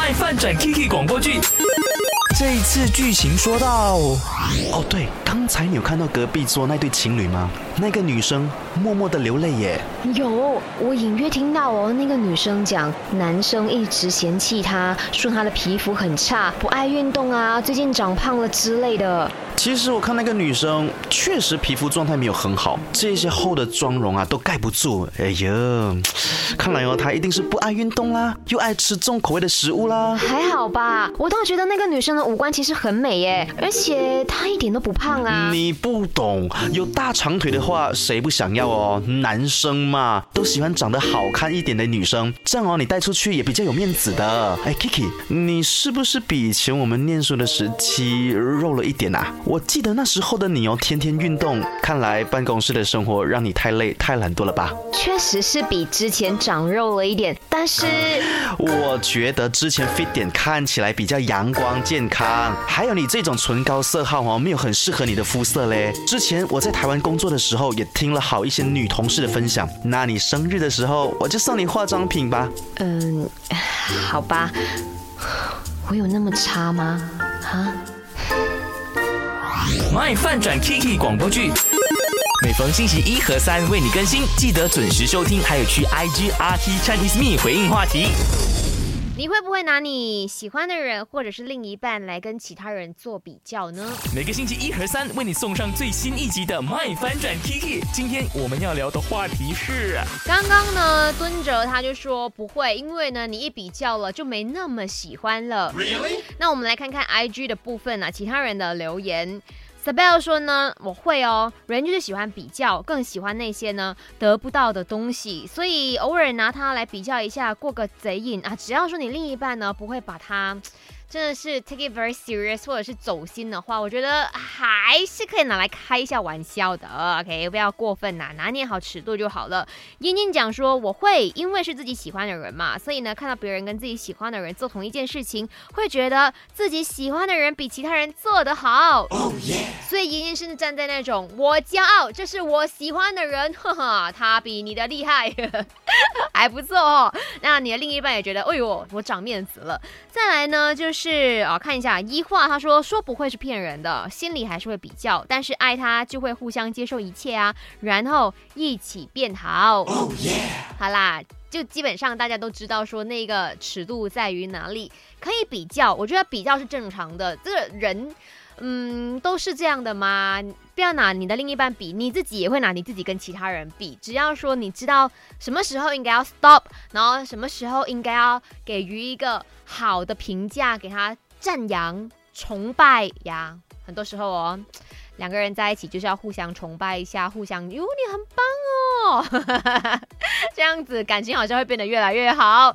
爱饭转 Kiki 广播剧。这一次剧情说到，哦对，刚才你有看到隔壁桌那对情侣吗？那个女生默默的流泪耶。有，我隐约听到哦，那个女生讲，男生一直嫌弃她，说她的皮肤很差，不爱运动啊，最近长胖了之类的。其实我看那个女生确实皮肤状态没有很好，这些厚的妆容啊都盖不住。哎呀，看来哦，她一定是不爱运动啦，又爱吃重口味的食物啦。还好吧，我倒觉得那个女生的五官其实很美耶，而且她一点都不胖啊。你不懂，有大长腿的话，谁不想要哦？男生嘛，都喜欢长得好看一点的女生，这样哦，你带出去也比较有面子的。哎，Kiki，你是不是比以前我们念书的时期肉了一点啊？我记得那时候的你哦，天天运动，看来办公室的生活让你太累、太懒惰了吧？确实是比之前长肉了一点，但是我觉得之前 fit 点看起来比较阳光健康，还有你这种唇膏色号哦，没有很适合你的肤色嘞。之前我在台湾工作的时候，也听了好一些女同事的分享，那你生日的时候，我就送你化妆品吧。嗯，好吧，我有那么差吗？啊？卖饭转 Kiki 广播剧，每逢星期一和三为你更新，记得准时收听，还有去 IG RT Chinese Me 回应话题。你会不会拿你喜欢的人或者是另一半来跟其他人做比较呢？每个星期一和三为你送上最新一集的卖翻转 Kiki。今天我们要聊的话题是，刚刚呢，敦哲他就说不会，因为呢，你一比较了就没那么喜欢了。Really？那我们来看看 IG 的部分啊，其他人的留言。Sabel 说呢，我会哦，人就是喜欢比较，更喜欢那些呢得不到的东西，所以偶尔拿它来比较一下，过个贼瘾啊。只要说你另一半呢不会把它。真的是 take it very serious，或者是走心的话，我觉得还是可以拿来开一下玩笑的。OK，不要过分呐，拿捏好尺度就好了。英英讲说，我会因为是自己喜欢的人嘛，所以呢，看到别人跟自己喜欢的人做同一件事情，会觉得自己喜欢的人比其他人做得好。所以英英是站在那种我骄傲，这是我喜欢的人，哈哈，他比你的厉害，还不错哦。那你的另一半也觉得，哎呦，我长面子了。再来呢，就是。是啊，看一下一话，他说说不会是骗人的，心里还是会比较，但是爱他就会互相接受一切啊，然后一起变好。好啦，就基本上大家都知道说那个尺度在于哪里，可以比较，我觉得比较是正常的，这个人。嗯，都是这样的吗？不要拿你的另一半比，你自己也会拿你自己跟其他人比。只要说你知道什么时候应该要 stop，然后什么时候应该要给予一个好的评价，给他赞扬、崇拜呀。很多时候哦，两个人在一起就是要互相崇拜一下，互相哟，你很棒哦，这样子感情好像会变得越来越好。